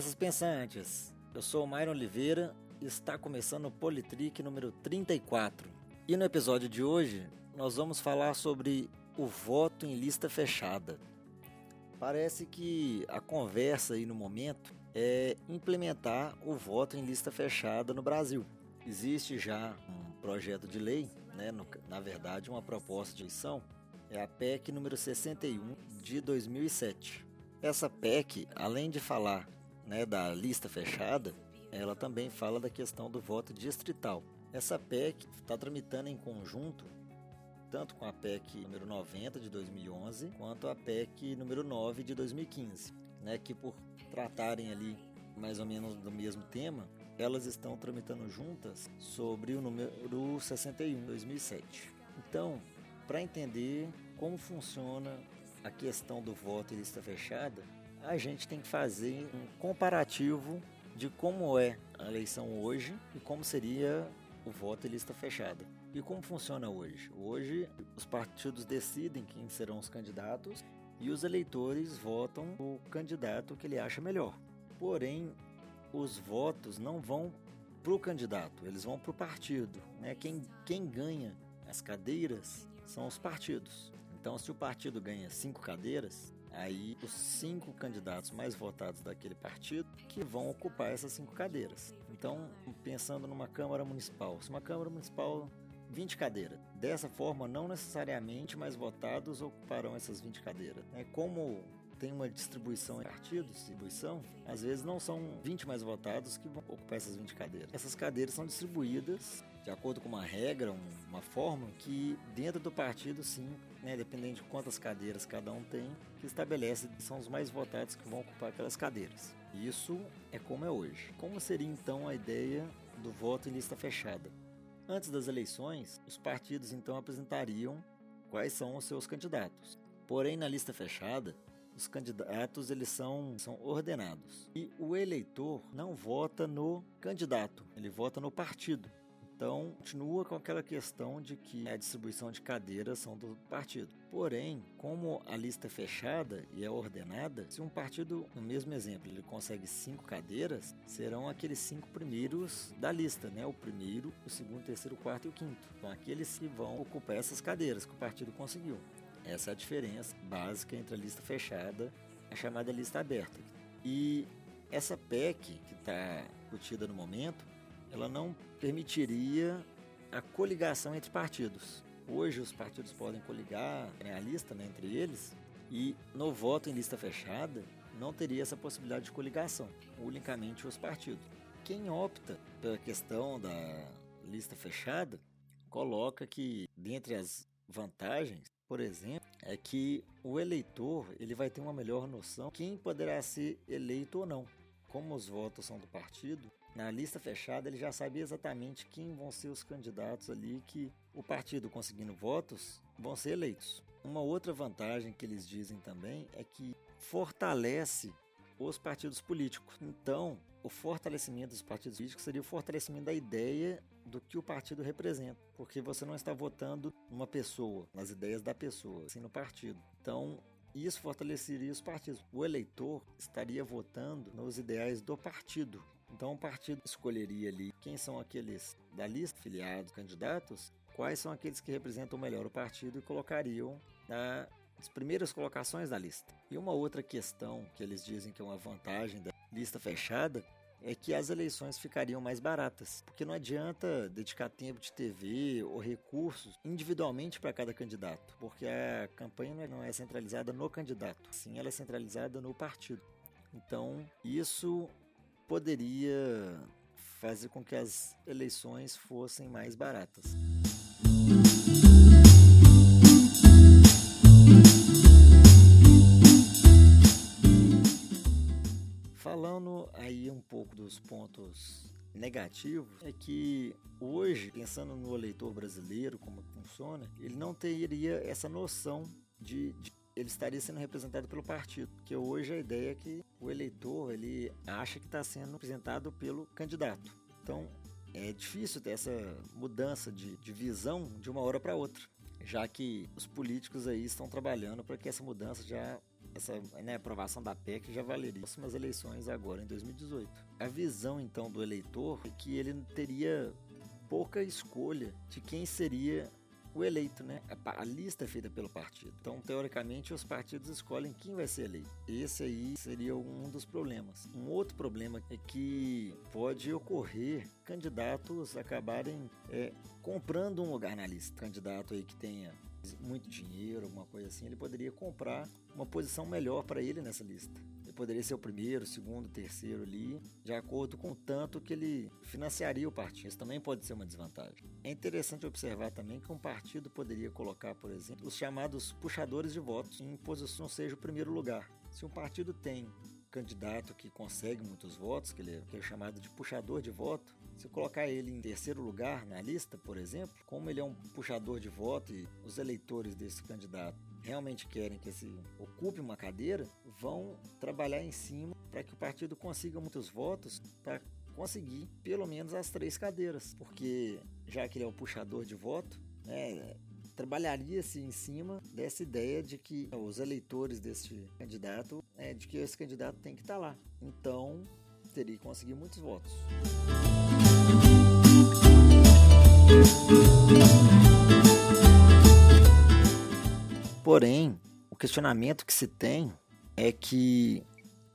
cabeças pensantes. Eu sou o Myron Oliveira e está começando o Politrick número 34. E no episódio de hoje, nós vamos falar sobre o voto em lista fechada. Parece que a conversa aí no momento é implementar o voto em lista fechada no Brasil. Existe já um projeto de lei, né, no, na verdade, uma proposta de eleição, é a PEC número 61 de 2007. Essa PEC, além de falar né, da lista fechada, ela também fala da questão do voto distrital. Essa PEC está tramitando em conjunto tanto com a PEC número 90 de 2011 quanto a PEC número 9 de 2015, né, que por tratarem ali mais ou menos do mesmo tema, elas estão tramitando juntas sobre o número 61 de 2007. Então, para entender como funciona a questão do voto em lista fechada, a gente tem que fazer um comparativo de como é a eleição hoje e como seria o voto em lista fechada. E como funciona hoje? Hoje, os partidos decidem quem serão os candidatos e os eleitores votam o candidato que ele acha melhor. Porém, os votos não vão para o candidato, eles vão para o partido. Né? Quem, quem ganha as cadeiras são os partidos. Então, se o partido ganha cinco cadeiras, aí os cinco candidatos mais votados daquele partido que vão ocupar essas cinco cadeiras. Então, pensando numa Câmara Municipal, se uma Câmara Municipal 20 cadeiras. Dessa forma, não necessariamente mais votados ocuparão essas 20 cadeiras. É como tem uma distribuição em partidos, distribuição, às vezes não são 20 mais votados que vão ocupar essas 20 cadeiras. Essas cadeiras são distribuídas de acordo com uma regra, uma forma que dentro do partido, sim, né, dependendo de quantas cadeiras cada um tem, que estabelece que são os mais votados que vão ocupar aquelas cadeiras. Isso é como é hoje. Como seria então a ideia do voto em lista fechada? Antes das eleições, os partidos então apresentariam quais são os seus candidatos. Porém, na lista fechada, os candidatos eles são, são ordenados. E o eleitor não vota no candidato, ele vota no partido. Então, continua com aquela questão de que a distribuição de cadeiras são do partido. Porém, como a lista é fechada e é ordenada, se um partido, no mesmo exemplo, ele consegue cinco cadeiras, serão aqueles cinco primeiros da lista, né? O primeiro, o segundo, o terceiro, o quarto e o quinto. Então, aqueles que vão ocupar essas cadeiras que o partido conseguiu. Essa é a diferença básica entre a lista fechada e a chamada lista aberta. E essa PEC que está discutida no momento, ela não permitiria a coligação entre partidos. Hoje os partidos podem coligar né, a lista né, entre eles e no voto em lista fechada não teria essa possibilidade de coligação, unicamente os partidos. Quem opta pela questão da lista fechada coloca que dentre as vantagens, por exemplo, é que o eleitor ele vai ter uma melhor noção quem poderá ser eleito ou não. Como os votos são do partido, na lista fechada ele já sabia exatamente quem vão ser os candidatos ali que o partido conseguindo votos vão ser eleitos. Uma outra vantagem que eles dizem também é que fortalece os partidos políticos. Então, o fortalecimento dos partidos políticos seria o fortalecimento da ideia do que o partido representa, porque você não está votando numa pessoa, nas ideias da pessoa, sim no partido. Então, isso fortaleceria os partidos. O eleitor estaria votando nos ideais do partido, então o partido escolheria ali quem são aqueles da lista filiados, candidatos, quais são aqueles que representam melhor o partido e colocariam nas primeiras colocações da lista. E uma outra questão que eles dizem que é uma vantagem da lista fechada é que as eleições ficariam mais baratas, porque não adianta dedicar tempo de TV ou recursos individualmente para cada candidato, porque a campanha não é centralizada no candidato, sim ela é centralizada no partido. Então, isso poderia fazer com que as eleições fossem mais baratas. Falando aí um pouco dos pontos negativos, é que hoje, pensando no eleitor brasileiro, como funciona, ele não teria essa noção de, de ele estaria sendo representado pelo partido. Porque hoje a ideia é que o eleitor ele acha que está sendo representado pelo candidato. Então é difícil ter essa mudança de, de visão de uma hora para outra, já que os políticos aí estão trabalhando para que essa mudança já essa né, aprovação da PEC já valeria próximas eleições agora em 2018. A visão então do eleitor é que ele teria pouca escolha de quem seria o eleito, né? A, lista é feita pelo partido. Então, teoricamente, os partidos escolhem quem vai ser eleito. Esse aí seria um dos problemas. Um outro problema é que pode ocorrer candidatos acabarem é, comprando um lugar na lista. Candidato aí que tenha muito dinheiro, alguma coisa assim, ele poderia comprar uma posição melhor para ele nessa lista. Poderia ser o primeiro, segundo, terceiro ali, de acordo com o tanto que ele financiaria o partido. Isso também pode ser uma desvantagem. É interessante observar também que um partido poderia colocar, por exemplo, os chamados puxadores de votos em posição seja o primeiro lugar. Se um partido tem candidato que consegue muitos votos, que ele é, que é chamado de puxador de voto, se colocar ele em terceiro lugar na lista, por exemplo, como ele é um puxador de voto e os eleitores desse candidato realmente querem que esse ocupe uma cadeira, vão trabalhar em cima para que o partido consiga muitos votos para conseguir pelo menos as três cadeiras, porque já que ele é o puxador de voto, né, trabalharia-se em cima dessa ideia de que os eleitores deste candidato, é, de que esse candidato tem que estar lá. Então, teria que conseguir muitos votos. Porém, o questionamento que se tem é que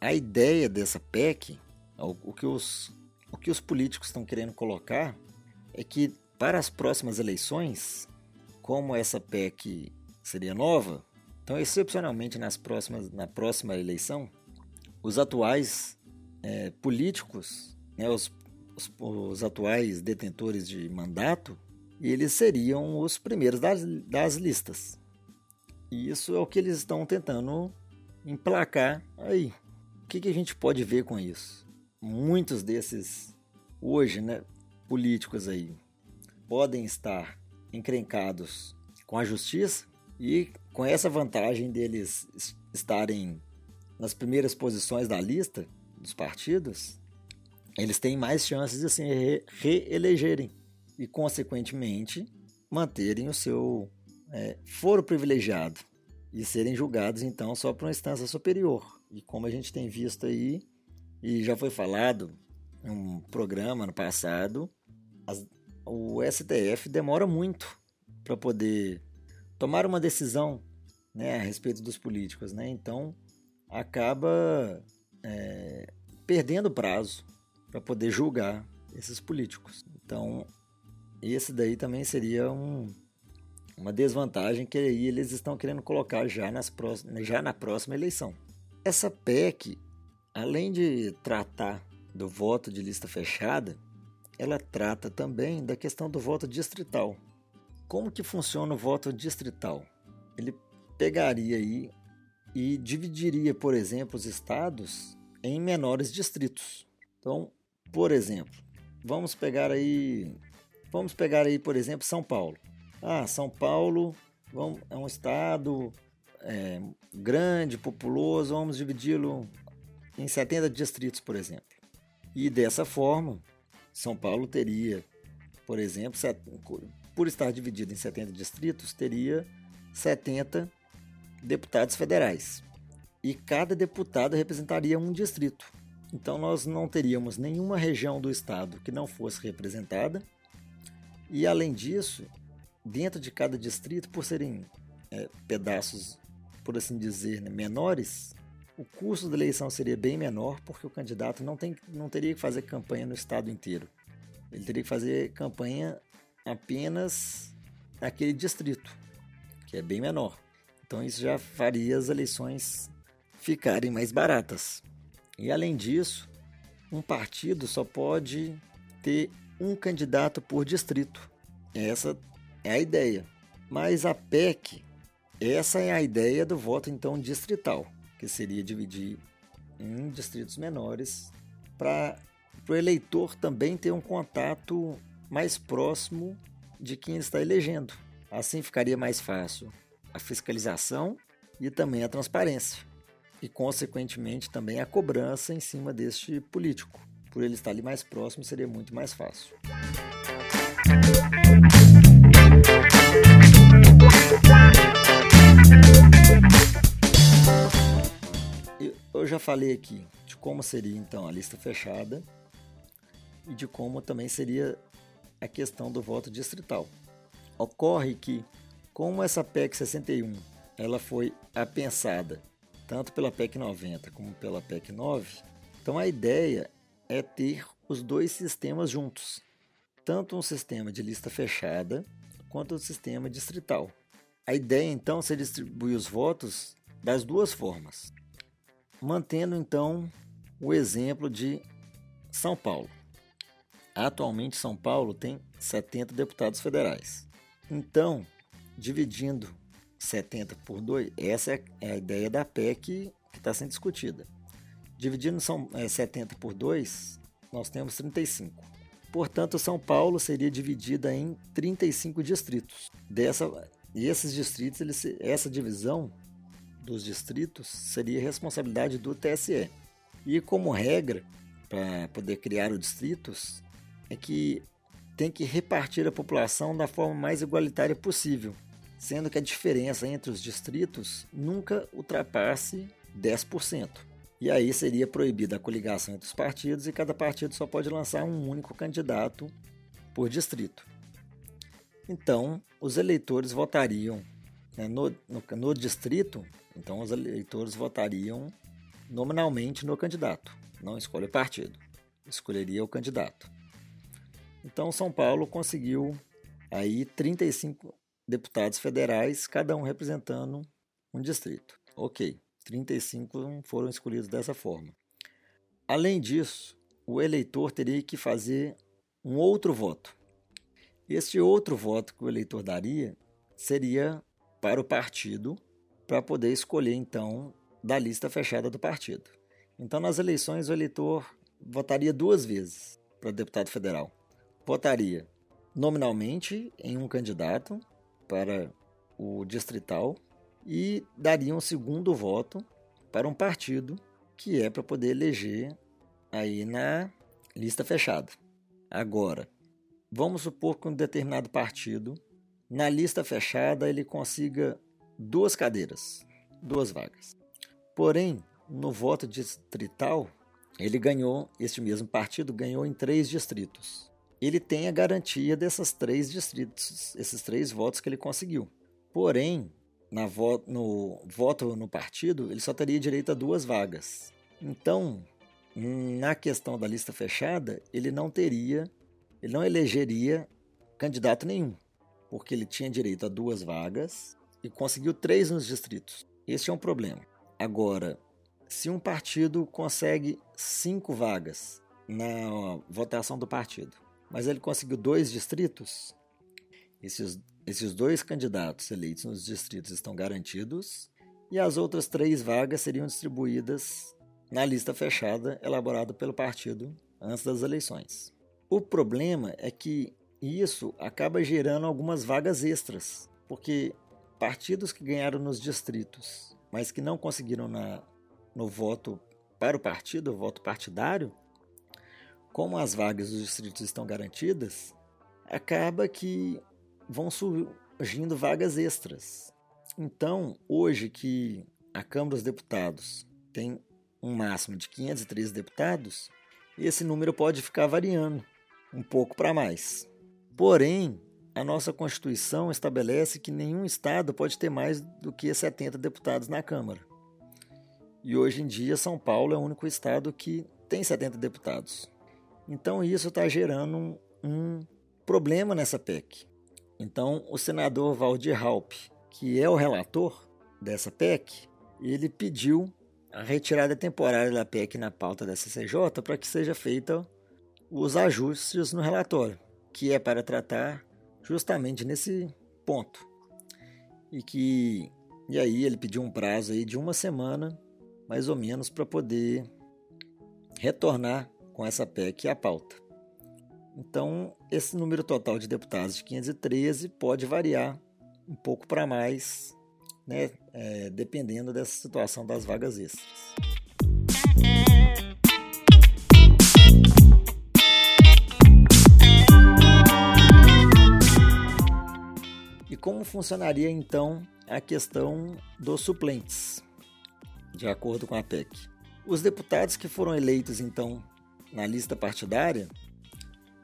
a ideia dessa PEC, o que os, o que os políticos estão querendo colocar, é que para as próximas eleições, como essa PEC seria nova, então excepcionalmente nas próximas, na próxima eleição, os atuais é, políticos, né, os, os, os, atuais detentores de mandato, eles seriam os primeiros das, das listas. E isso é o que eles estão tentando emplacar aí. O que, que a gente pode ver com isso? Muitos desses, hoje, né, políticos aí, podem estar encrencados com a justiça e com essa vantagem deles estarem nas primeiras posições da lista dos partidos, eles têm mais chances de se reelegerem e, consequentemente, manterem o seu é, foro privilegiado e serem julgados então só por uma instância superior. E como a gente tem visto aí, e já foi falado em um programa no passado, as, o STF demora muito para poder tomar uma decisão né, a respeito dos políticos. Né? Então acaba é, perdendo prazo para poder julgar esses políticos. Então, esse daí também seria um, uma desvantagem que aí eles estão querendo colocar já, nas próximas, já na próxima eleição. Essa PEC, além de tratar do voto de lista fechada, ela trata também da questão do voto distrital. Como que funciona o voto distrital? Ele pegaria aí e dividiria, por exemplo, os estados em menores distritos. Então, por exemplo, vamos pegar aí, vamos pegar aí, por exemplo, São Paulo. Ah, São Paulo vamos, é um estado é, grande, populoso, vamos dividi-lo em 70 distritos, por exemplo. E dessa forma, São Paulo teria, por exemplo, por estar dividido em 70 distritos, teria 70 deputados federais. E cada deputado representaria um distrito. Então nós não teríamos nenhuma região do estado que não fosse representada. E além disso, dentro de cada distrito, por serem é, pedaços, por assim dizer, né, menores, o custo da eleição seria bem menor, porque o candidato não, tem, não teria que fazer campanha no estado inteiro. Ele teria que fazer campanha apenas naquele distrito, que é bem menor. Então isso já faria as eleições ficarem mais baratas. E além disso, um partido só pode ter um candidato por distrito. Essa é a ideia. Mas a PEC, essa é a ideia do voto então distrital, que seria dividir em distritos menores para o eleitor também ter um contato mais próximo de quem está elegendo. Assim ficaria mais fácil a fiscalização e também a transparência. E, consequentemente, também a cobrança em cima deste político. Por ele estar ali mais próximo, seria muito mais fácil. já falei aqui de como seria então a lista fechada e de como também seria a questão do voto distrital. Ocorre que, como essa PEC 61 ela foi apensada tanto pela PEC 90 como pela PEC 9, então a ideia é ter os dois sistemas juntos, tanto um sistema de lista fechada quanto um sistema distrital. A ideia então é distribuir os votos das duas formas, mantendo então o exemplo de São Paulo. Atualmente, São Paulo tem 70 deputados federais. Então, dividindo 70 por 2, essa é, é a ideia da PEC que está sendo discutida. Dividindo são, é, 70 por 2, nós temos 35. Portanto, São Paulo seria dividida em 35 distritos. Dessa, e esses distritos, eles, essa divisão dos distritos seria responsabilidade do TSE. E como regra, para poder criar os distritos, é que tem que repartir a população da forma mais igualitária possível, sendo que a diferença entre os distritos nunca ultrapasse 10%. E aí seria proibida a coligação entre os partidos e cada partido só pode lançar um único candidato por distrito. Então, os eleitores votariam né, no, no, no distrito, então os eleitores votariam nominalmente no candidato, não escolhe o partido, escolheria o candidato. Então São Paulo conseguiu aí 35 deputados federais, cada um representando um distrito. Ok, 35 foram escolhidos dessa forma. Além disso, o eleitor teria que fazer um outro voto. Este outro voto que o eleitor daria seria para o partido, para poder escolher então da lista fechada do partido. Então, nas eleições, o eleitor votaria duas vezes para deputado federal votaria nominalmente em um candidato para o distrital e daria um segundo voto para um partido que é para poder eleger aí na lista fechada. Agora, vamos supor que um determinado partido na lista fechada ele consiga duas cadeiras, duas vagas. Porém, no voto distrital, ele ganhou, este mesmo partido ganhou em três distritos ele tem a garantia desses três distritos, esses três votos que ele conseguiu. Porém, na vo no voto no partido, ele só teria direito a duas vagas. Então, na questão da lista fechada, ele não teria, ele não elegeria candidato nenhum, porque ele tinha direito a duas vagas e conseguiu três nos distritos. Esse é um problema. Agora, se um partido consegue cinco vagas na votação do partido mas ele conseguiu dois distritos. Esses, esses dois candidatos eleitos nos distritos estão garantidos e as outras três vagas seriam distribuídas na lista fechada elaborada pelo partido antes das eleições. O problema é que isso acaba gerando algumas vagas extras, porque partidos que ganharam nos distritos, mas que não conseguiram na, no voto para o partido, o voto partidário, como as vagas dos distritos estão garantidas, acaba que vão surgindo vagas extras. Então, hoje que a Câmara dos Deputados tem um máximo de 513 deputados, esse número pode ficar variando um pouco para mais. Porém, a nossa Constituição estabelece que nenhum estado pode ter mais do que 70 deputados na Câmara. E hoje em dia, São Paulo é o único estado que tem 70 deputados. Então isso está gerando um, um, problema nessa PEC. Então o senador Valdir Halp, que é o relator dessa PEC, ele pediu a retirada temporária da PEC na pauta da CCJ para que seja feita os ajustes no relatório, que é para tratar justamente nesse ponto. E que e aí ele pediu um prazo aí de uma semana, mais ou menos, para poder retornar com essa PEC à pauta. Então, esse número total de deputados de 513 pode variar um pouco para mais, né, é, dependendo dessa situação das vagas extras. E como funcionaria então a questão dos suplentes, de acordo com a PEC? Os deputados que foram eleitos então na lista partidária,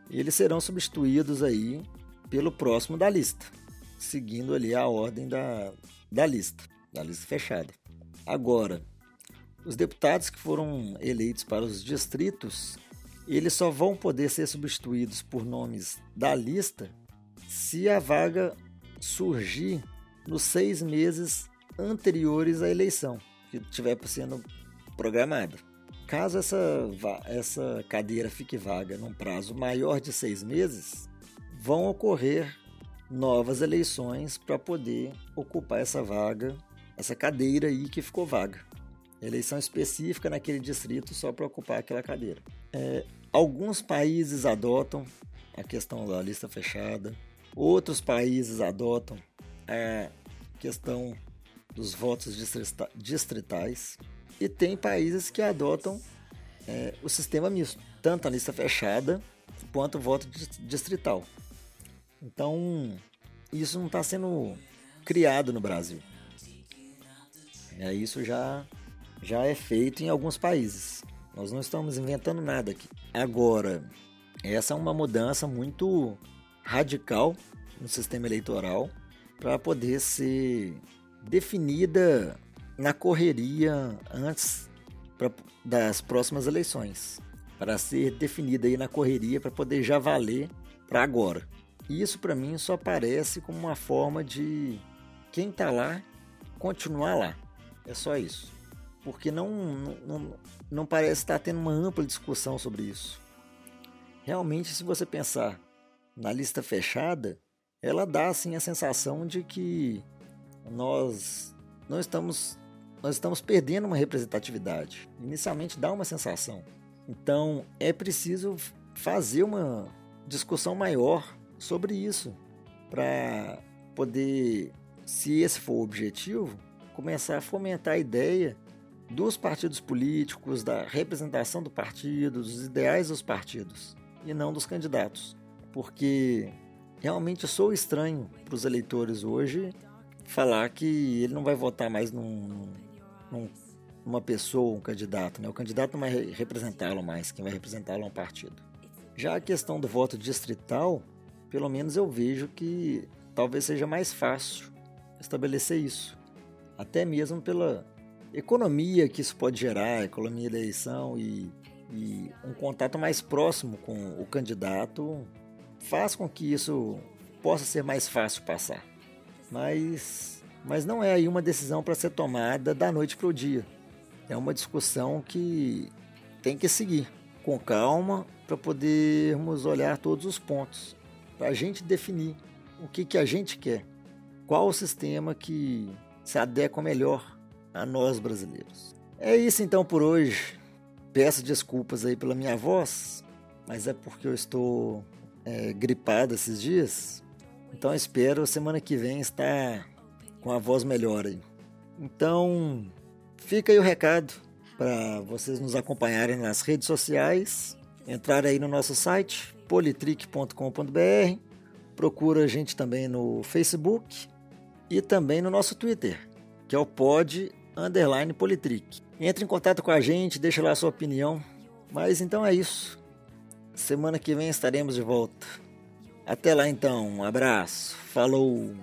eles serão substituídos aí pelo próximo da lista, seguindo ali a ordem da, da lista, da lista fechada. Agora, os deputados que foram eleitos para os distritos, eles só vão poder ser substituídos por nomes da lista se a vaga surgir nos seis meses anteriores à eleição que estiver sendo programada. Caso essa, essa cadeira fique vaga num prazo maior de seis meses, vão ocorrer novas eleições para poder ocupar essa vaga, essa cadeira aí que ficou vaga. Eleição específica naquele distrito só para ocupar aquela cadeira. É, alguns países adotam a questão da lista fechada, outros países adotam a questão dos votos distritais e tem países que adotam é, o sistema misto, tanto a lista fechada quanto o voto distrital. Então, isso não está sendo criado no Brasil. É, isso já, já é feito em alguns países. Nós não estamos inventando nada aqui. Agora, essa é uma mudança muito radical no sistema eleitoral para poder ser definida na correria antes pra, das próximas eleições. Para ser definida aí na correria para poder já valer para agora. E isso para mim só parece como uma forma de quem está lá continuar lá. É só isso. Porque não, não, não parece estar tendo uma ampla discussão sobre isso. Realmente, se você pensar na lista fechada, ela dá assim a sensação de que nós não estamos nós estamos perdendo uma representatividade. Inicialmente dá uma sensação. Então é preciso fazer uma discussão maior sobre isso para poder, se esse for o objetivo, começar a fomentar a ideia dos partidos políticos, da representação do partido, dos ideais dos partidos e não dos candidatos. Porque realmente sou estranho para os eleitores hoje falar que ele não vai votar mais num, num, numa pessoa, um candidato. Né? O candidato não vai representá-lo mais, quem vai representá-lo é um partido. Já a questão do voto distrital, pelo menos eu vejo que talvez seja mais fácil estabelecer isso. Até mesmo pela economia que isso pode gerar, economia da eleição e, e um contato mais próximo com o candidato faz com que isso possa ser mais fácil passar. Mas, mas não é aí uma decisão para ser tomada da noite para o dia. É uma discussão que tem que seguir com calma para podermos olhar todos os pontos, para a gente definir o que, que a gente quer, qual o sistema que se adequa melhor a nós brasileiros. É isso então por hoje. Peço desculpas aí pela minha voz, mas é porque eu estou é, gripado esses dias. Então espero semana que vem estar com a voz melhor aí. Então fica aí o recado para vocês nos acompanharem nas redes sociais, entrar aí no nosso site politrick.com.br, procura a gente também no Facebook e também no nosso Twitter, que é o pod underline politrick. Entre em contato com a gente, deixa lá a sua opinião. Mas então é isso. Semana que vem estaremos de volta. Até lá então, um abraço, falou!